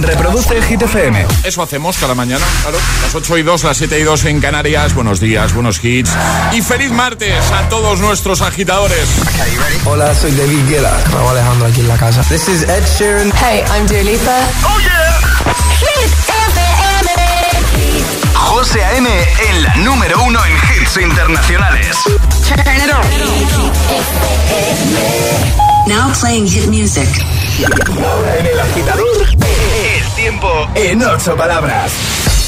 Reproduce Hit FM. Eso hacemos cada mañana, claro. Las 8 y 2, las 7 y 2 en Canarias. Buenos días, buenos hits. Y feliz martes a todos nuestros agitadores. Hola, soy David Guetta. Raúl Alejandro aquí en la casa. This is Ed Sheeran. Hey, I'm Dua Lipa. ¡Oh, yeah! Hit FM. José A.M. en la número uno en hits internacionales. Turn it on. Now playing hit music. En el agitador, el tiempo en ocho palabras.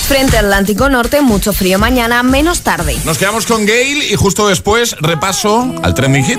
Frente Atlántico Norte, mucho frío mañana, menos tarde. Nos quedamos con Gail y justo después repaso al trending hit.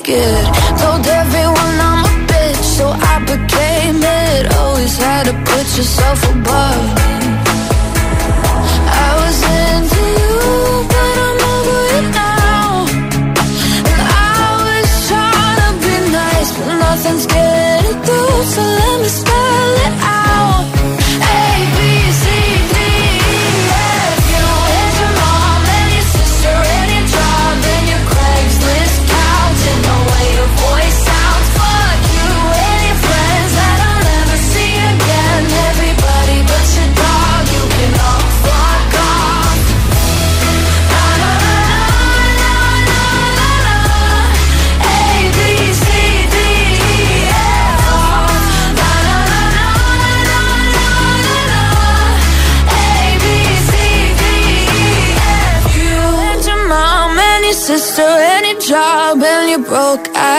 again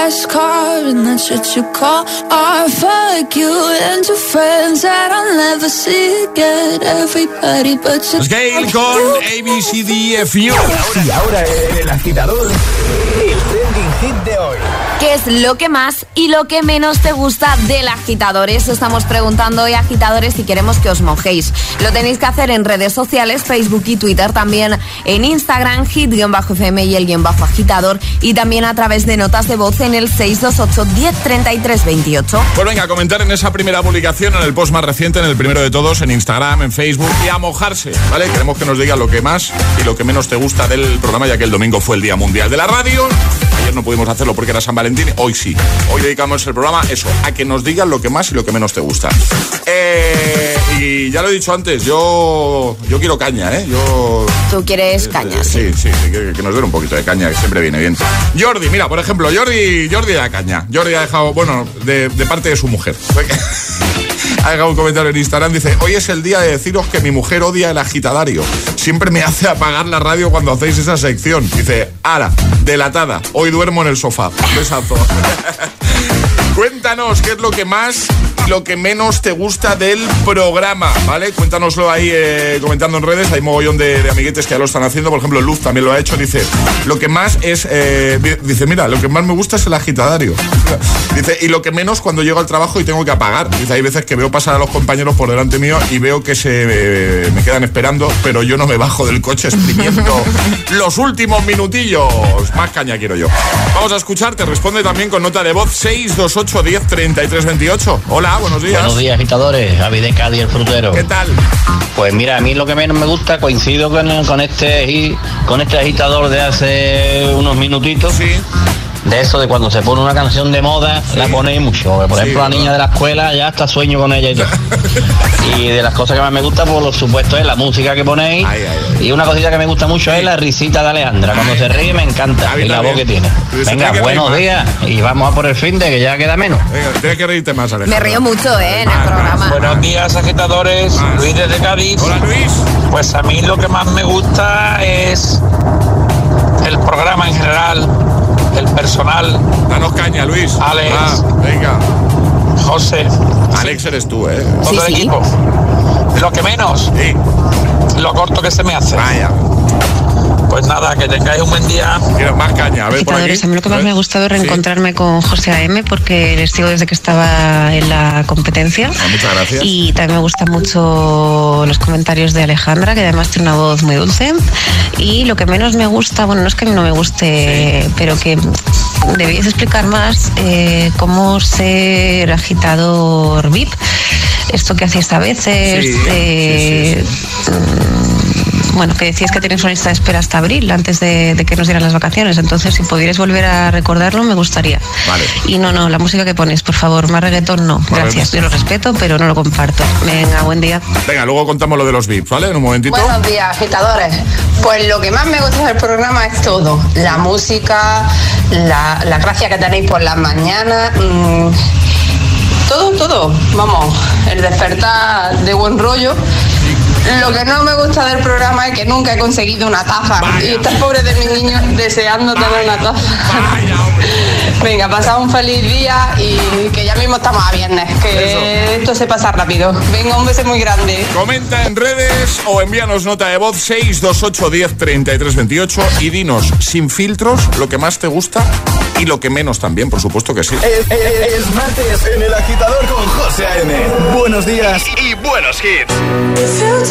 ass car and that's what you call art. Fuck you and your friends that I'll never see again. Everybody but Gail con ABCDFU. Y ahora el agitador, lo que más y lo que menos te gusta del agitador? Eso estamos preguntando hoy, agitadores, y queremos que os mojéis. Lo tenéis que hacer en redes sociales, Facebook y Twitter, también en Instagram, hit-fm y el guion bajo agitador, y también a través de notas de voz en el 628 1033 28. Pues venga, a comentar en esa primera publicación, en el post más reciente, en el primero de todos, en Instagram, en Facebook, y a mojarse, ¿vale? Queremos que nos diga lo que más y lo que menos te gusta del programa, ya que el domingo fue el Día Mundial de la Radio. Ayer no pudimos hacerlo porque era San Valentín, hoy sí. Hoy dedicamos el programa, eso, a que nos digan lo que más y lo que menos te gusta. Eh, y ya lo he dicho antes, yo, yo quiero caña, ¿eh? Yo Tú quieres cañas. Sí, sí, sí, que, que nos den un poquito de caña, que siempre viene bien. Jordi, mira, por ejemplo, Jordi, Jordi da caña. Jordi ha dejado, bueno, de, de parte de su mujer. Ha dejado un comentario en Instagram, dice, hoy es el día de deciros que mi mujer odia el agitadario. Siempre me hace apagar la radio cuando hacéis esa sección. Dice, Ara, delatada, hoy duermo en el sofá. Besazo. Cuéntanos qué es lo que más lo que menos te gusta del programa, ¿vale? Cuéntanoslo ahí eh, comentando en redes. Hay mogollón de, de, amiguetes que ya lo están haciendo. Por ejemplo, Luz también lo ha hecho. Dice, lo que más es. Eh, dice, mira, lo que más me gusta es el agitadario. Dice, y lo que menos cuando llego al trabajo y tengo que apagar. Dice, hay veces que veo pasar a los compañeros por delante mío y veo que se eh, me quedan esperando, pero yo no me bajo del coche exprimiendo los últimos minutillos. Más caña quiero yo. Vamos a escucharte. Responde también con nota de voz 628 10 33 28. Hola, buenos días. Buenos días, agitadores. Javi de Cádiz, el frutero. ¿Qué tal? Pues mira, a mí lo que menos me gusta, coincido con, con este con este agitador de hace unos minutitos. Sí de eso de cuando se pone una canción de moda, sí. la ponéis mucho. Por sí, ejemplo, la niña de la escuela ya está sueño con ella y todo. y de las cosas que más me gusta, por lo supuesto, es la música que ponéis. Ay, ay, ay. Y una cosita que me gusta mucho es la risita de Alejandra. Cuando se ríe me encanta. y la voz que tiene. Venga, buenos días. Y vamos a por el fin de que ya queda menos. Venga, tienes que reírte más, Alejandra. Me río mucho, ¿eh? En el programa. Buenos días, agitadores. Luis desde Cádiz. Hola, Luis. Pues a mí lo que más me gusta es el programa en general el personal. Danos caña, Luis. Alex. Ah, venga. José. Alex eres tú, ¿eh? Todo Sí, el sí. equipo. Lo que menos, Sí. lo corto que se me hace. Vaya. Pues nada, que tengáis un buen día. Quiero más caña. A ver, por aquí. Agitadores, a mí lo que más me ha gustado es Sí. reencontrarme con José A.M. porque les sigo desde que estaba en la competencia. Ah, muchas gracias. Y también me gustan mucho los comentarios de Alejandra, que además tiene una voz muy dulce. Y lo que menos me gusta, bueno, no es que a mí no me guste, pero que debíais explicar más eh, cómo ser agitador VIP. Esto que hacéis a veces, Sí, sí, mm, bueno, que decías que tenéis una lista de espera hasta abril, antes de, de que nos dieran las vacaciones. Entonces, si pudierais volver a recordarlo, me gustaría. Vale. Y no, no, la música que pones, por favor, más reggaetón no. Gracias, yo lo respeto, pero no lo comparto. Venga, buen día. Venga, luego contamos lo de los VIPs, ¿vale? En un momentito. Buenos días, agitadores. Pues lo que más me gusta del programa es todo. La música, la, la gracia que tenéis por las mañanas. mm, todo, todo. Vamos, el despertar de buen rollo. Lo que no me gusta del programa es que nunca he conseguido una taza. Vaya. Y está pobre de mi niño deseando tener una taza. Vaya, hombre. Venga, pasad un feliz día y que ya mismo estamos a viernes. Que Eso. esto se pasa rápido. Venga, un beso muy grande. Comenta en redes o envíanos nota de voz 628 10 33 28 y dinos sin filtros lo que más te gusta y lo que menos también, por supuesto que sí. Es, es- es martes en el agitador con José A.M. Buenos días y buenos hits.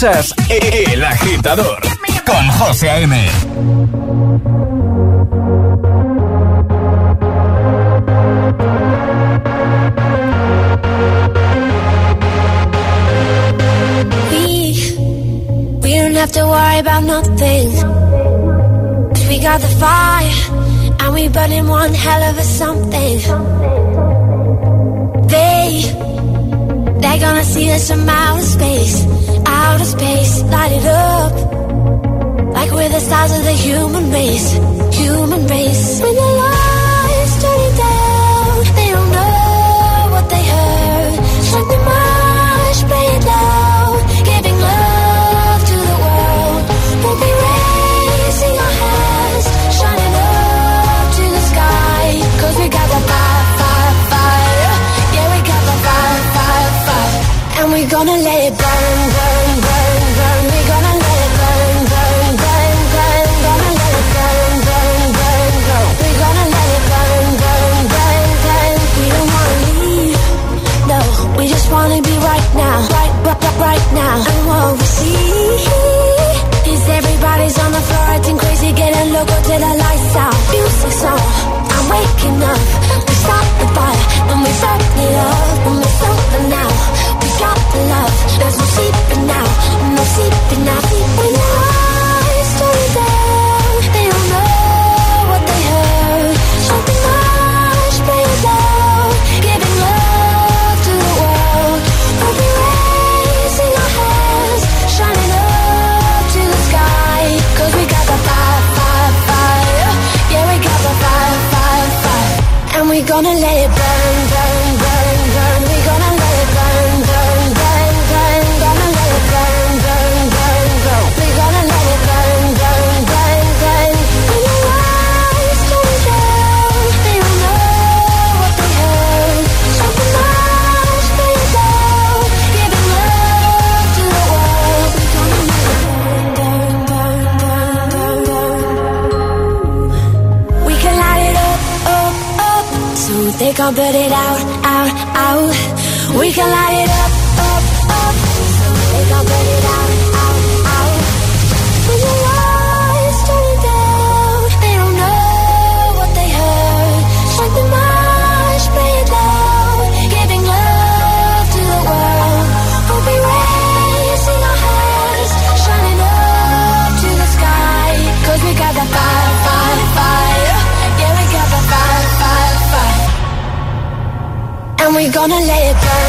Escuchas El Agitador con José A.M. We, we don't have to worry about nothing. 'Cause we got the fire, and we burning one hell of a something. They, they're gonna see us from outer space, outer space, light it up. Like we're the stars of the human race, human race. When the lights turning down, they don't know what they heard. Strike the march, play it loud, giving love to the world. We'll be raising our hands, shining up to the sky. Cause we got the fire, fire, fire. Yeah, we got the fire, fire, fire. And we're gonna let it burn, burn, now. And what we see is everybody's on the floor acting crazy, getting loco till the lights out. Music's on, I'm waking up. Put it out, out, out. We can light it up, And we're gonna let it burn,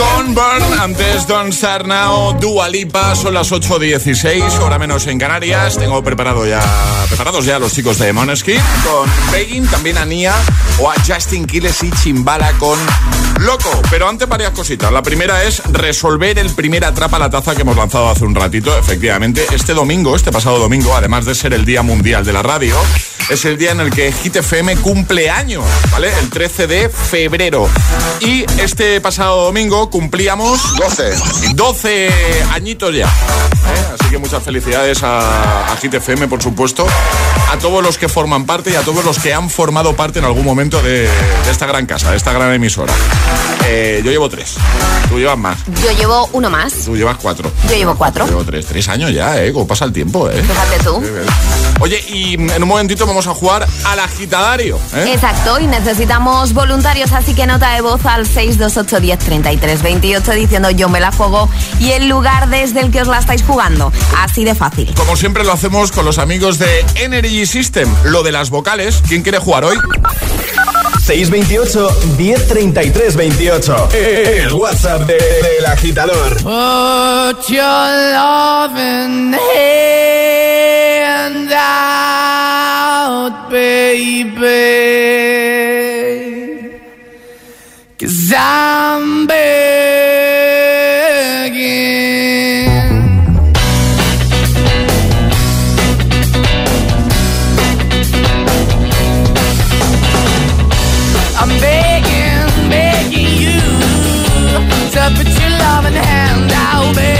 con Burn, antes Don Start Now, Dua Lipa, son las 8.16, hora menos en Canarias. Tengo preparado ya, preparados ya los chicos de Moneskin con Begging, también a Nia o a Justin Quiles y Chimbala con Loco. Pero antes varias cositas. La primera es resolver el primer atrapa la taza que hemos lanzado hace un ratito. Efectivamente, este domingo, este pasado domingo, además de ser el Día Mundial de la Radio, es el día en el que Hit FM cumple años, ¿vale? El 13 de febrero. Y este pasado domingo cumplíamos 12. 12 añitos ya. ¿eh? Así que muchas felicidades a, a Hit FM, por supuesto. A todos los que forman parte y a todos los que han formado parte en algún momento de, de esta gran casa, de esta gran emisora. Eh, yo llevo tres. Tú llevas más. Yo llevo uno más. Tú llevas cuatro. Yo llevo cuatro. Yo llevo tres. Tres años ya, ¿eh? Como pasa el tiempo, ¿eh? Fíjate tú. Oye, y en un momentito vamos a jugar al agitadario. ¿eh? Exacto, y necesitamos voluntarios, así que nota de voz al 628 10 33 28 diciendo yo me la juego y el lugar desde el que os la estáis jugando. Así de fácil. Como siempre lo hacemos con los amigos de Energy System, lo de las vocales. ¿Quién quiere jugar hoy? 628 1033 28. El WhatsApp de- del agitador. Put your loving hand out, out, baby. Cause I'm begging. I'm begging, begging you to put your loving hand out, baby.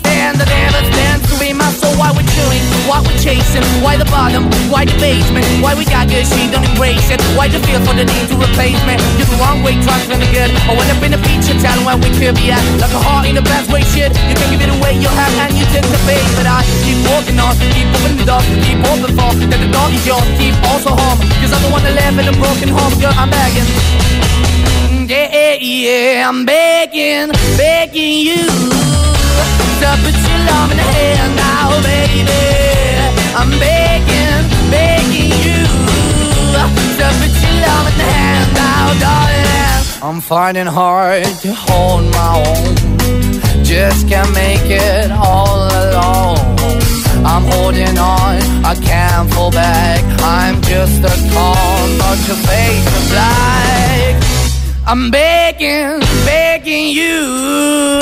stand, that never stands to be my soul. Why we chewing? Why we chasing? Why the bottom? Why the basement? Why we got good, she don't embrace it? Why the feel for the need to replace me? You're the wrong way, trying to good. I went up in the feature town where we could be at. Like a heart in the best way, shit. You can give it away, you have, and you take the bait. But I keep walking on, keep moving the door, keep open for that the door is yours. Keep also home, cause I'm the one that live in a broken home, girl. I'm begging. Mm, yeah, yeah, yeah, I'm begging, begging you to uh, put your love in the now, baby. I'm begging, begging you put your love in the now, darling. I'm finding hard to hold my own. Just can't make it all alone. I'm holding on, I can't fall back. I'm just a call, not your face of black. I'm begging, begging you.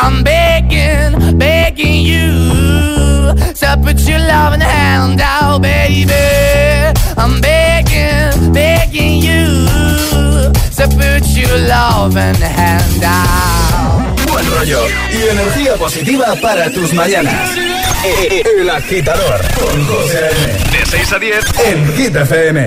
I'm begging, begging you to put your loving hand out, baby. I'm begging, begging you to put your loving hand out. Buen rollo y energía positiva para tus mañanas. E- e- El agitador con José A.M. De 6 a 10 en Hit FM.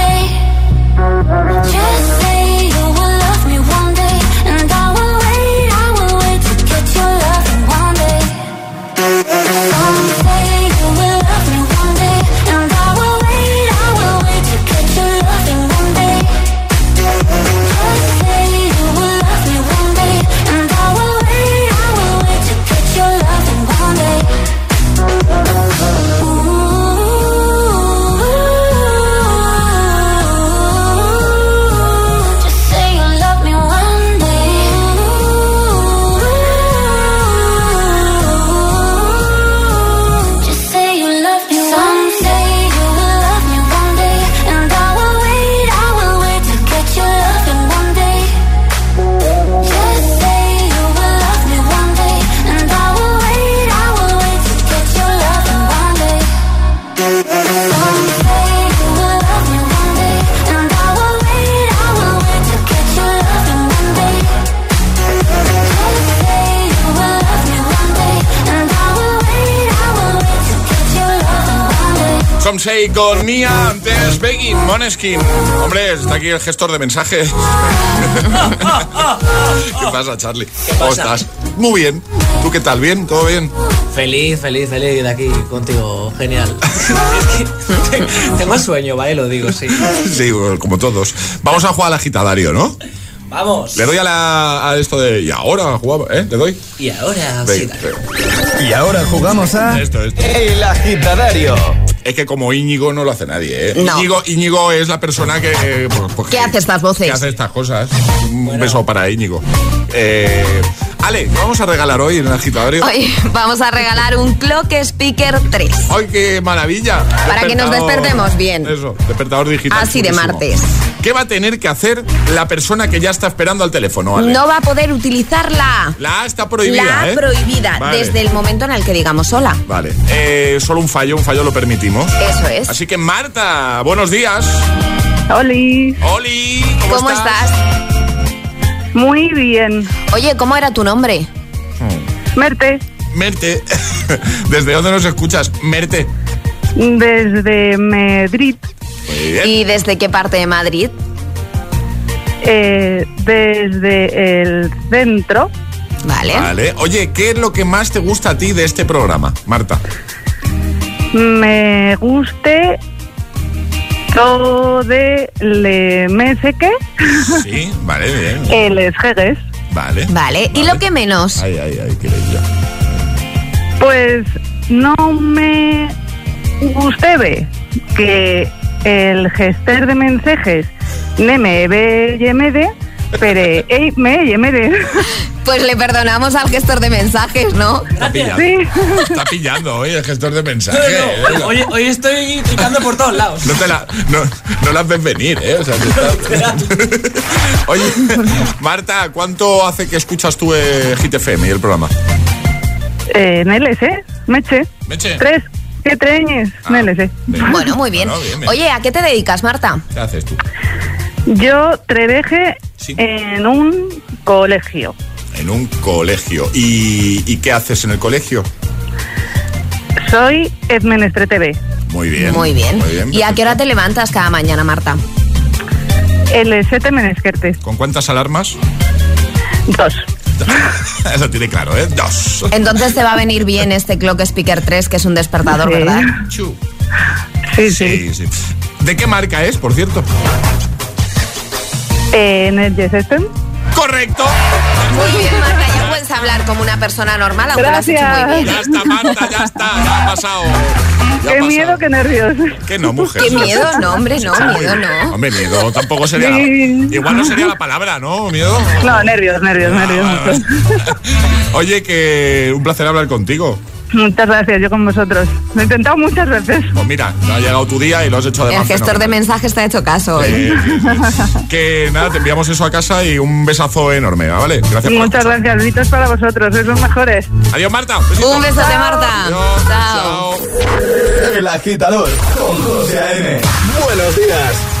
Beyoncé con Mia, antes Begging, Moneskin. Hombre, está aquí el gestor de mensajes. ¿Qué pasa, Charlie? ¿Cómo pasa? estás? Muy bien. ¿Tú qué tal? ¿Bien? ¿Todo bien? Feliz, feliz, feliz de aquí contigo. Genial. Tengo sueño, ¿vale? Lo digo, sí. Sí, como todos. Vamos a jugar al agitadario, ¿no? Vamos. Le doy a, la, a esto de... Y ahora jugamos, ¿eh? ¿Le doy? Y ahora, sí. Y ahora jugamos a Esto, esto. El Agitadario. Es que como Íñigo no lo hace nadie, ¿eh? No. Íñigo, Íñigo es la persona que... eh, pues- pues ¿Qué hace estas voces? Que hace estas cosas. Un beso para Íñigo. Eh, Ale, ¿qué vamos a regalar hoy en el agitadario? Hoy vamos a regalar un Clock Speaker 3. ¡Ay, qué maravilla! Para que nos despertemos bien. Eso, despertador digital. Así de martes. ¿Qué va a tener que hacer la persona que ya está esperando al teléfono, Ale? No va a poder utilizar la A. Está prohibida, La A ¿eh? prohibida Vale. desde el momento en el que digamos hola. Vale. Eh, solo un fallo, un fallo lo permitimos. Eso es. Así que Marta, buenos días. Oli, Oli, ¿cómo, ¿Cómo estás? Muy bien. Oye, ¿cómo era tu nombre? Merte, Merte. ¿Desde dónde nos escuchas? Merte. desde Madrid, Muy bien. ¿Y desde qué parte de Madrid? eh, desde el centro, Vale. Vale. Oye, ¿qué es lo que más te gusta a ti de este programa, Marta? me guste todo de le me sé qué, Sí, vale, bien. el esjegues. Vale. Vale. ¿Y lo que menos? Ay, ay, ay, qué bella. Pues no me guste ve que el gestor de mensajes ne me ve yemede, pero ey, me yemede. Pues le perdonamos al gestor de mensajes, ¿no? Está pillando, Sí. está pillando hoy el gestor de mensajes. no, no. Hoy, hoy estoy picando por todos lados. No te la, no, no las ves venir, ¿eh? O sea, que está- Oye, Marta, ¿cuánto hace que escuchas tú eh, Hit FM y el programa? Eh, Neles, ¿eh? Meche. Meche. Tres, siete años, Ah. Neles, ¿eh? Bueno, muy bien. Bueno, bien, bien. Oye, ¿a qué te dedicas, Marta? ¿Qué haces tú? Yo trabajé Sí. en un colegio. En un colegio. ¿Y, y qué haces en el colegio? Soy Edmenestre TV. Muy bien. Muy bien. Muy bien. ¿Y a qué hora te levantas cada mañana, Marta? El sete Menesquertes. ¿Con cuántas alarmas? Dos. Eso tiene claro, ¿eh? Dos. Entonces te va a venir bien este Clock Speaker 3, que es un despertador, Sí. ¿verdad? Sí, sí. ¿De qué marca es, por cierto? En el Yes. Correcto. Muy bien, Marta, ya puedes hablar como una persona normal, aunque lo has hecho muy Gracias. bien. Ya está, Marta, ya está. Ya ha pasado. Ya ha Qué pasado. miedo, qué nervios. Que no, mujer. Qué miedo, no, hombre, no, miedo no. Hombre, miedo tampoco sería. la- Sí. Igual no sería la palabra, ¿no? Miedo. No, nervios, nervios, Ah, nervios. Oye, que un placer hablar contigo. Muchas gracias, yo con vosotros. Lo he intentado muchas veces. Pues mira, ha llegado tu día y lo has hecho El además. gestor de mensajes te ha hecho caso hoy. Eh, sí, sí. Que nada, te enviamos eso a casa y un besazo enorme, ¿vale? Gracias por Muchas gracias, besitos para vosotros, sois los mejores. Adiós, Marta. besito. Un besote, Marta. Adiós, Chao. chao. El Agitador con José A.M. Buenos días.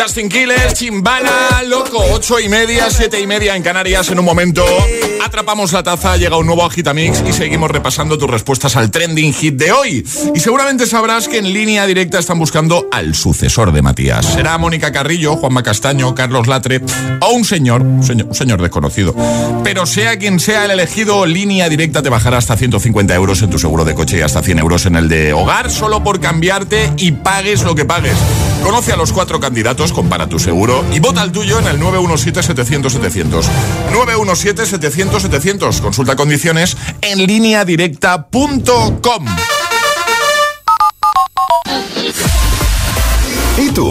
Justin Quiles, Chimbala, loco, ocho y media, siete y media en Canarias. En un momento atrapamos la taza, llega un nuevo Agitamix y seguimos repasando tus respuestas al trending hit de hoy. Y seguramente sabrás que en línea directa están buscando al sucesor de Matías. Será Mónica Carrillo, Juanma Castaño, Carlos Latre o un señor, un señor, un señor desconocido. Pero sea quien sea el elegido, línea directa te bajará hasta 150 euros en tu seguro de coche y hasta 100 euros en el de hogar, solo por cambiarte y pagues lo que pagues. Conoce a los cuatro candidatos, compara tu seguro y vota el tuyo en el 917-700-700. 917-700-700. Consulta condiciones en lineadirecta.com. ¿Y tú?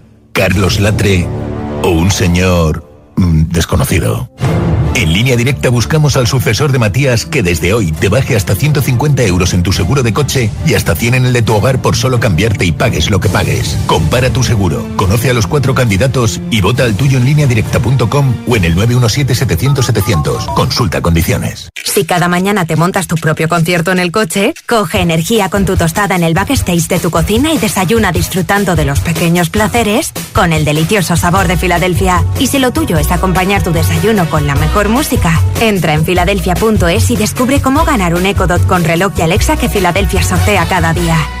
Carlos Latre o un señor mm, desconocido. En línea directa buscamos al sucesor de Matías que desde hoy te baje hasta 150 euros en tu seguro de coche y hasta 100 en el de tu hogar por solo cambiarte y pagues lo que pagues. Compara tu seguro, conoce a los cuatro candidatos y vota al tuyo en línea directa.com o en el 917-700-700. Consulta condiciones. Si cada mañana te montas tu propio concierto en el coche, coge energía con tu tostada en el backstage de tu cocina y desayuna disfrutando de los pequeños placeres con el delicioso sabor de Filadelfia. Y si lo tuyo es acompañar tu desayuno con la mejor música, entra en filadelfia.es y descubre cómo ganar un Echo Dot con reloj y Alexa que Filadelfia sortea cada día.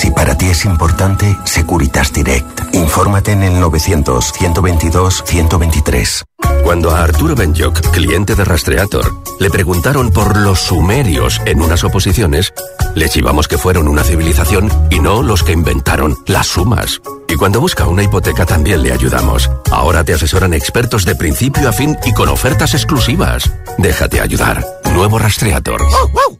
Si para ti es importante, Securitas Direct. Infórmate en el 900-122-123. Cuando a Arturo Benyoc, cliente de Rastreator, le preguntaron por los sumerios en unas oposiciones, le chivamos que fueron una civilización y no los que inventaron las sumas. Y cuando busca una hipoteca también le ayudamos. Ahora te asesoran expertos de principio a fin y con ofertas exclusivas. Déjate ayudar. Nuevo Rastreator. I remember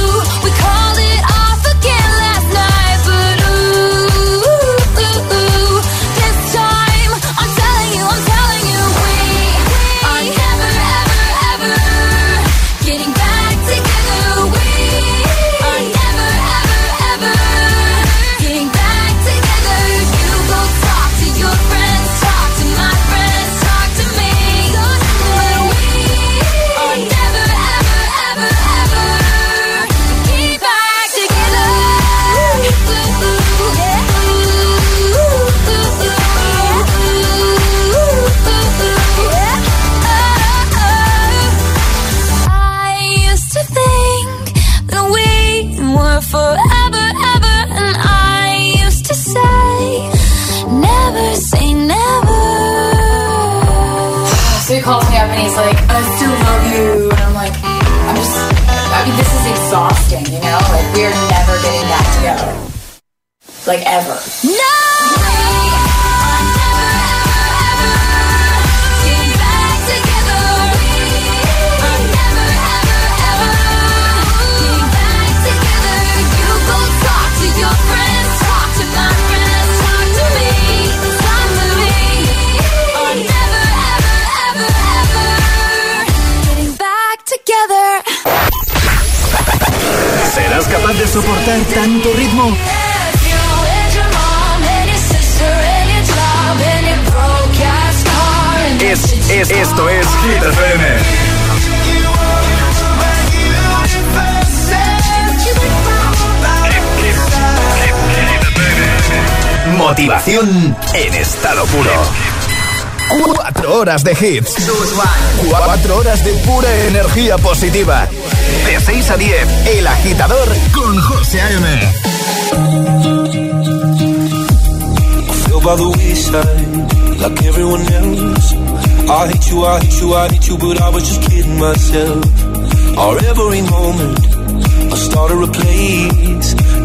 horas de hits. Cuatro horas de pura energía positiva. De 6 a 10, El Agitador con José A.M. by the wayside like everyone else. I hate you, I hate you, I hate you, but I was just kidding myself. Our every moment, I started a place.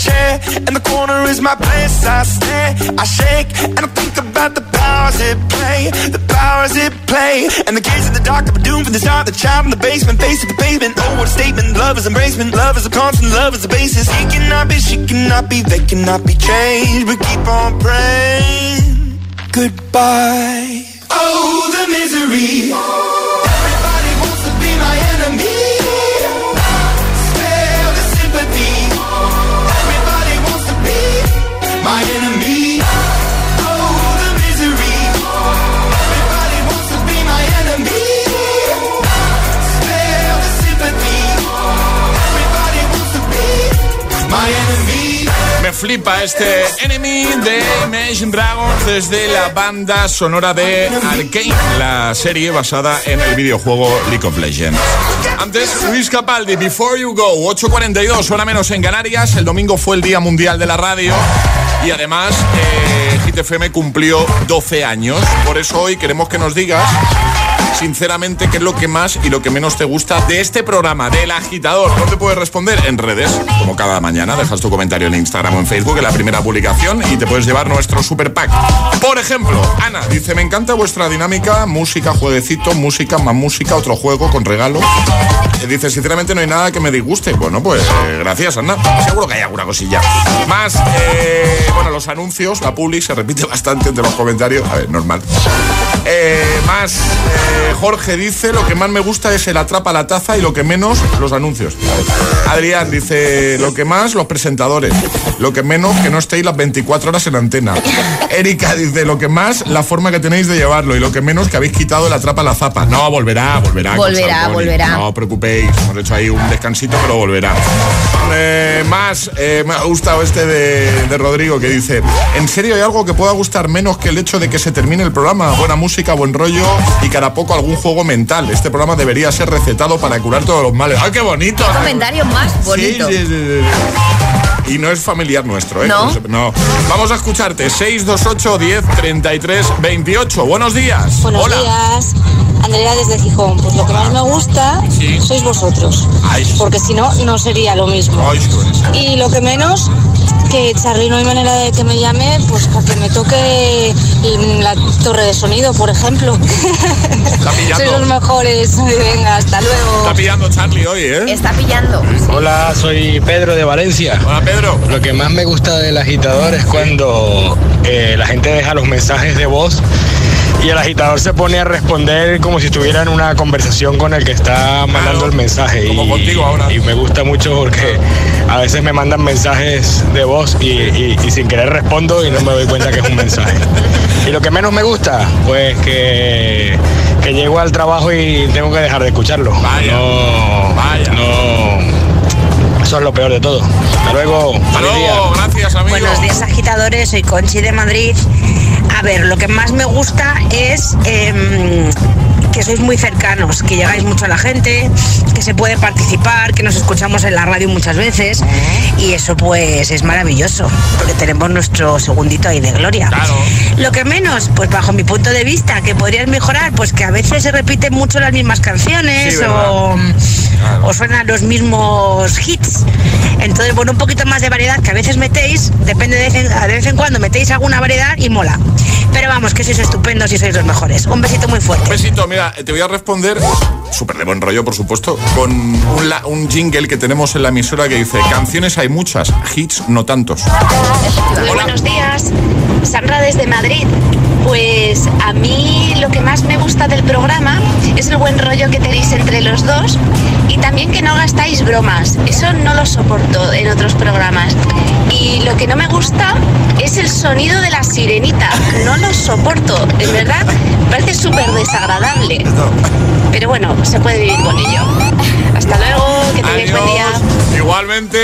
Chair in the corner is my place. I stay, I shake, and I think about the powers it play. The powers it play. And the kids in the dark are doomed from the start. The child in the basement, face to the pavement. Oh, what a statement. Love is embracement. Love is a constant. Love is a basis. He cannot be, she cannot be, they cannot be changed. But keep on praying. Goodbye. Oh, the misery. Flipa este Enemy de Imagine Dragons desde la banda sonora de Arkane, la serie basada en el videojuego League of Legends. Antes, Luis Capaldi, Before You Go, 8.42, hora menos en Canarias. El domingo fue el Día Mundial de la Radio y además eh, Hit FM cumplió 12 años. Por eso hoy queremos que nos digas sinceramente qué es lo que más y lo que menos te gusta de este programa, del agitador. ¿Dónde puedes responder? En redes, como cada mañana. Dejas tu comentario en Instagram o en Facebook en la primera publicación y te puedes llevar nuestro super pack. Por ejemplo, Ana dice, me encanta vuestra dinámica, música, jueguecito, música, más música, otro juego con regalo. Eh, Dice, sinceramente no hay nada que me disguste. Bueno, pues eh, gracias, Ana. Seguro que hay alguna cosilla. Más, eh, bueno, los anuncios, la public se repite bastante entre los comentarios. A ver, normal. Eh, más, eh, Jorge dice, lo que más me gusta es el atrapa la taza y lo que menos, los anuncios. Adrián dice, lo que más, los presentadores. Lo que menos, que no estéis las 24 horas en antena. Erika dice, lo que más, la forma que tenéis de llevarlo y lo que menos, que habéis quitado el atrapa la zapa. No, volverá, volverá. Volverá, volverá. No os preocupéis, hemos hecho ahí un descansito, pero volverá. Eh, más, eh, me ha gustado este de, de Rodrigo que dice, ¿en serio hay algo que pueda gustar menos que el hecho de que se termine el programa? Buena música, buen rollo y cada poco algún juego mental. Este programa debería ser recetado para curar todos los males. ¡Ay, qué bonito! Comentario más bonito. Sí, sí, sí, sí. Y no es familiar nuestro, ¿eh? ¿No? No. Vamos a escucharte. 628 10 33 28. Buenos días. Buenos Hola. días. Andrea desde Gijón. Pues lo que más me gusta sois vosotros. Porque si no, no sería lo mismo. Y lo que menos, que Charlie no hay manera de que me llame, pues para que me toque la torre de sonido, por ejemplo. Sois los mejores. Venga, hasta luego. Está pillando Charlie hoy, ¿eh? Está pillando. Hola, soy Pedro de Valencia. Hola, Pedro. Lo que más me gusta del agitador es cuando eh, la gente deja los mensajes de voz y el agitador se pone a responder como si estuviera en una conversación con el que está mandando el mensaje. y, y me gusta mucho porque a veces me mandan mensajes de voz y, y- y sin querer respondo y no me doy cuenta que es un mensaje. Y lo que menos me gusta, pues que, que llego al trabajo y tengo que dejar de escucharlo. no, no. Eso es lo peor de todo. Hasta luego. Feliz día. gracias, amigo. Buenos días, agitadores. Soy Conchi de Madrid. A ver, lo que más me gusta es em, que sois muy cercanos, que llegáis mucho a la gente, que se puede participar, que nos escuchamos en la radio muchas veces. Y eso, pues, es maravilloso, porque tenemos nuestro segundito ahí de gloria. Lo que menos, pues, bajo mi punto de vista, que podrías mejorar, pues que a veces se repiten mucho las mismas canciones Sí, o o suenan los mismos hits. Entonces, bueno, un poquito más de variedad que a veces metéis, depende de vez en, de vez en cuando metéis alguna variedad y mola. Pero vamos, que sois estupendos y sois los mejores. Un besito muy fuerte. Un besito, mira, te voy a responder, súper de buen rollo, por supuesto, con un, la- un jingle que tenemos en la emisora que dice, canciones hay muchas, hits no tantos. Muy buenos días, Sandra desde Madrid. A mí lo que más me gusta del programa es el buen rollo que tenéis entre los dos y también que no gastáis bromas. Eso no lo soporto en otros programas. Y lo que no me gusta es el sonido de la sirenita. No lo soporto, en verdad. Parece súper desagradable. Pero bueno, se puede vivir con ello. Hasta luego, buen día. Igualmente.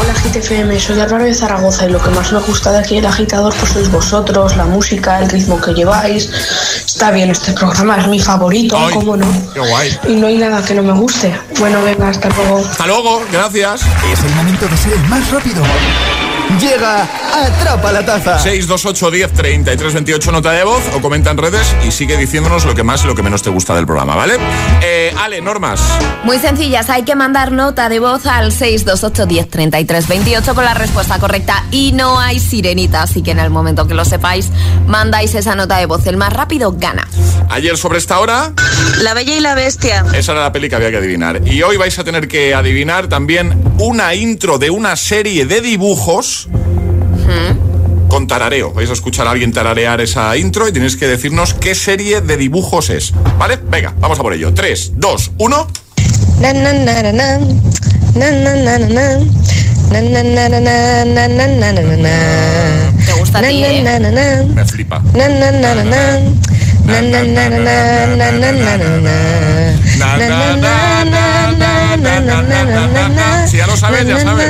Hola GTFM, soy Álvaro de Zaragoza y lo que más me gusta de aquí el agitador pues sois vosotros, la música, el ritmo que lleváis. Está bien este programa, es mi favorito, ¿cómo no? Qué guay. Y no hay nada que no me guste. Bueno, venga, hasta luego. Hasta luego, gracias. Es el momento de ser el más rápido. Llega Atrapa la Taza. 628 10 33 28 nota de voz o comenta en redes y sigue diciéndonos lo que más y lo que menos te gusta del programa, ¿vale? Eh, Ale, normas. Muy sencillas, hay que mandar nota de voz al 628 10 33 28 con la respuesta correcta y no hay sirenita, así que en el momento que lo sepáis, mandáis esa nota de voz. El más rápido gana. Ayer sobre esta hora, La Bella y la Bestia. esa era la peli que había que adivinar. Y hoy vais a tener que adivinar también una intro de una serie de dibujos con tarareo. Vais a escuchar a alguien tararear esa intro y tenéis que decirnos qué serie de dibujos es. ¿Vale? Venga, vamos a por ello. 3, 2, 1. ¿Te gusta? Me flipa. Si ya lo sabes, ya sabes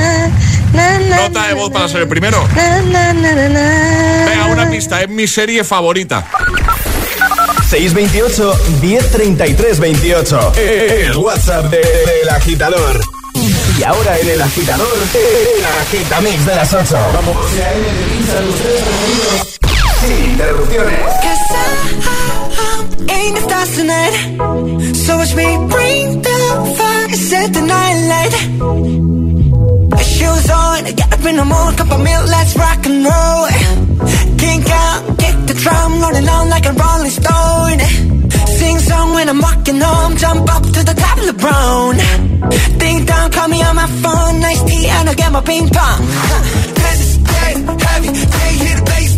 na, na, Nota de voz para ser el primero. na, na, na, na, na. Venga, una pista. Es mi serie favorita. 628 1033 28. El WhatsApp de- del agitador. Y ahora en el agitador, el agitamix de las 8. Vamos. Sin interrupciones. Ain't the stars tonight. So watch me bring the fire, set the night light. Shoes on, get up in the morning, cup of milk, let's rock and roll. Kink out, kick the drum, rolling on like a rolling stone. Sing song when I'm walking home, jump up to the top of the brown. Ding dong, call me on my phone, nice tea, and I'll get my ping pong. Cause it's dead heavy, can't hear the bass,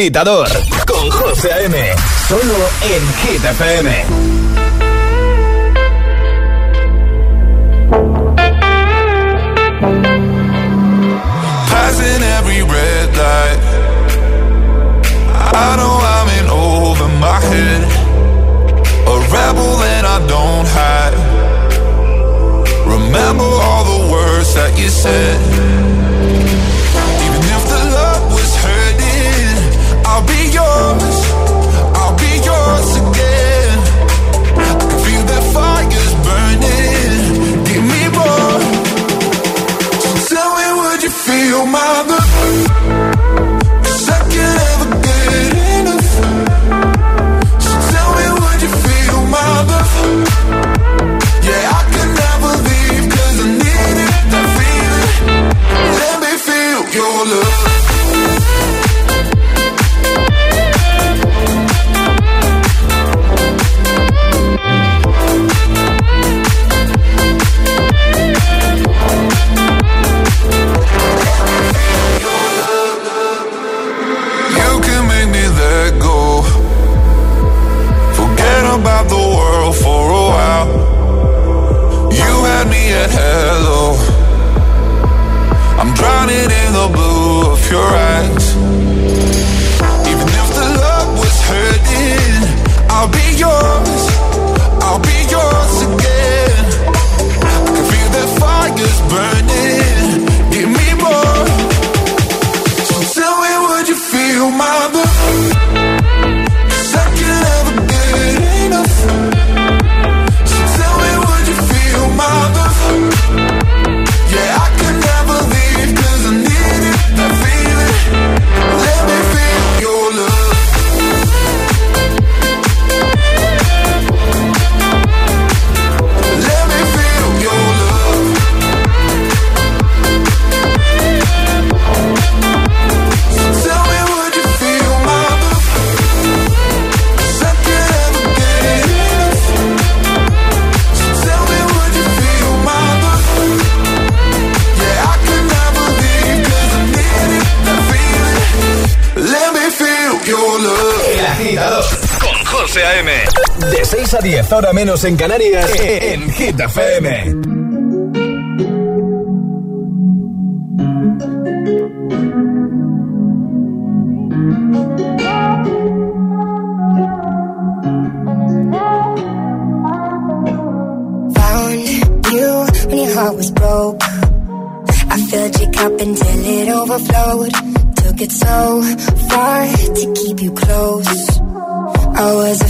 agitador con José A.M. Solo en Hit FM. Passing every red light. I know I'm in over my head. A rebel that I don't hide. Remember all the words that you said. Ahora menos en Canarias, en Hit FM. Found you when your heart was broke. I filled your cup until it overflowed. Took it so far to keep you close. I was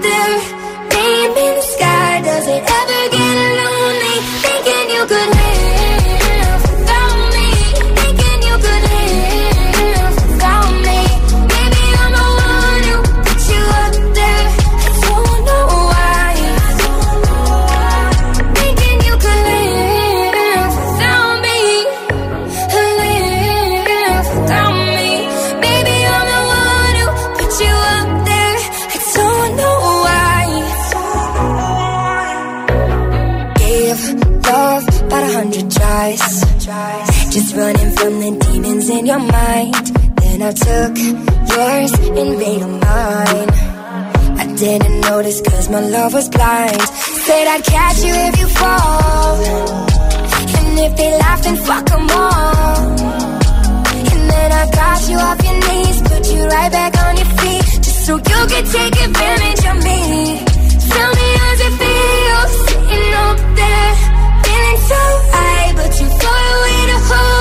Running from the demons in your mind. Then I took yours and made them mine. I didn't notice cause my love was blind. Said I'd catch you if you fall. And if they laugh, then fuck them all. And then I got you off your knees, put you right back on your feet. Just so you could take advantage of me. Tell me how's it feel sitting up there, feeling so high, but too far away to hold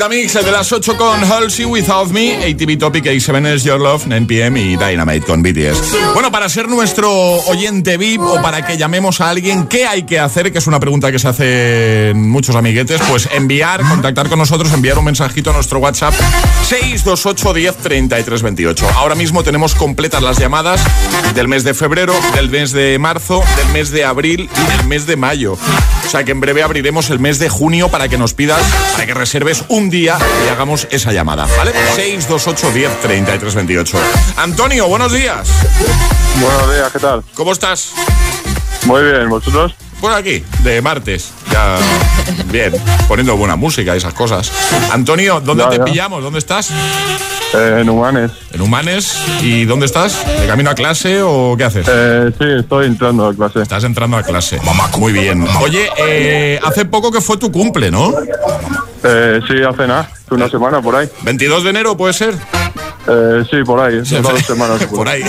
el de las 8 con Halsey Without Me, ATV Topic, A7 es Your Love, 9pm y Dynamite con BTS. Bueno, para ser nuestro oyente VIP o para que llamemos a alguien, ¿qué hay que hacer? Que es una pregunta que se hace muchos amiguetes. Pues enviar, contactar con nosotros, enviar un mensajito a nuestro WhatsApp 628 10 33 28. Ahora mismo tenemos completas las llamadas del mes de febrero, del mes de marzo, del mes de abril y del mes de mayo. O sea que en breve abriremos el mes de junio para que nos pidas, para que reserves un día y hagamos esa llamada, ¿vale? 628 10 33 28. Antonio, buenos días. Buenos días, ¿qué tal? ¿Cómo estás? Muy bien, ¿vosotros? Por aquí, de martes. Ya, bien, poniendo buena música y esas cosas. Antonio, ¿dónde Ya, te ya. pillamos? ¿Dónde estás? Eh, en Humanes. En Humanes. ¿Y dónde estás? ¿De camino a clase o qué haces? Eh, sí, estoy entrando a clase. Estás entrando a clase. Muy bien. Oye, eh, hace poco que fue tu cumple, ¿no? Eh, sí, hace nada, una semana por ahí. 22 de enero puede ser. Eh, sí, por ahí, hace dos semanas. Por ahí.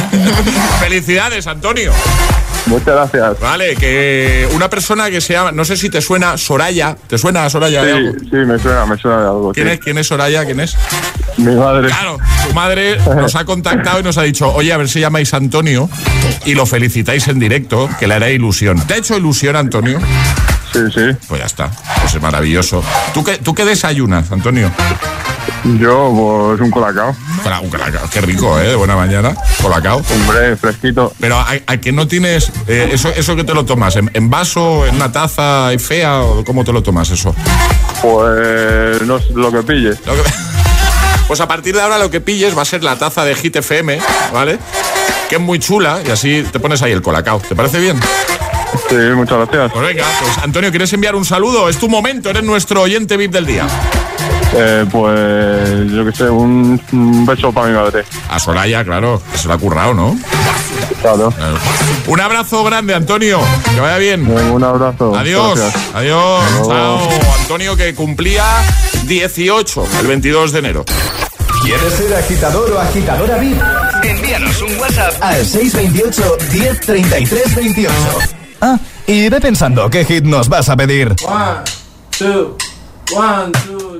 Felicidades, Antonio. Muchas gracias. Vale, que una persona que se llama, no sé si te suena Soraya, ¿te suena Soraya? de algo? Sí, sí, me suena, me suena de algo. ¿Quién sí. es? ¿Quién es Soraya? ¿Quién es? Mi madre. Claro, tu madre nos ha contactado y nos ha dicho, oye, a ver si llamáis a Antonio y lo felicitáis en directo, que le hará ilusión. ¿Te ha hecho ilusión, Antonio? Sí, sí. Pues ya está, pues es maravilloso. ¿Tú qué, tú qué desayunas, Antonio? Yo, pues un colacao. Cola- Un colacao, qué rico, ¿eh? De buena mañana, colacao. Hombre, fresquito. Pero ¿a, a que no tienes eh, eso, eso que te lo tomas? ¿En, en vaso, en una taza y fea o cómo te lo tomas eso? Pues no sé lo que pille. Lo que- Pues a partir de ahora lo que pilles va a ser la taza de Hit FM, ¿vale? Que es muy chula y así te pones ahí el colacao. ¿Te parece bien? Sí, muchas gracias. Pues venga, pues Antonio, ¿quieres enviar un saludo? Es tu momento, eres nuestro oyente VIP del día. Eh, pues yo que sé, un, un beso para mi madre. A Soraya, claro, que se lo ha currado, ¿no? Claro. Claro. Un abrazo grande, Antonio. Que vaya bien. Un abrazo. Adiós. Gracias. Adiós. Chao. Antonio que cumplía 18 el 22 de enero. ¿Quieres ser agitador o agitadora VIP? Envíanos un WhatsApp al 628 1033 28. Ah, y ve pensando qué hit nos vas a pedir. One, two, one, two,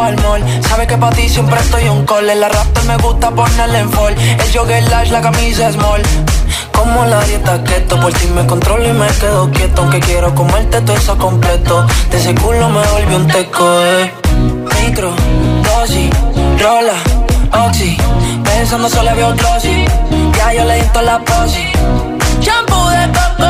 pa'l mall. Sabes que pa' ti siempre estoy un call. En la raptor me gusta ponerle en fall. El jogger large, la camisa small. Como la dieta keto, por ti me controlo y me quedo quieto. Aunque quiero comerte todo eso completo. De ese culo me volvió un teco, eh. Micro, dosis, rola, oxi. Pensando solo veo glossy. Ya yo le di la posi. Shampoo de coco,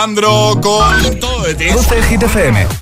Alejandro con todo de ti.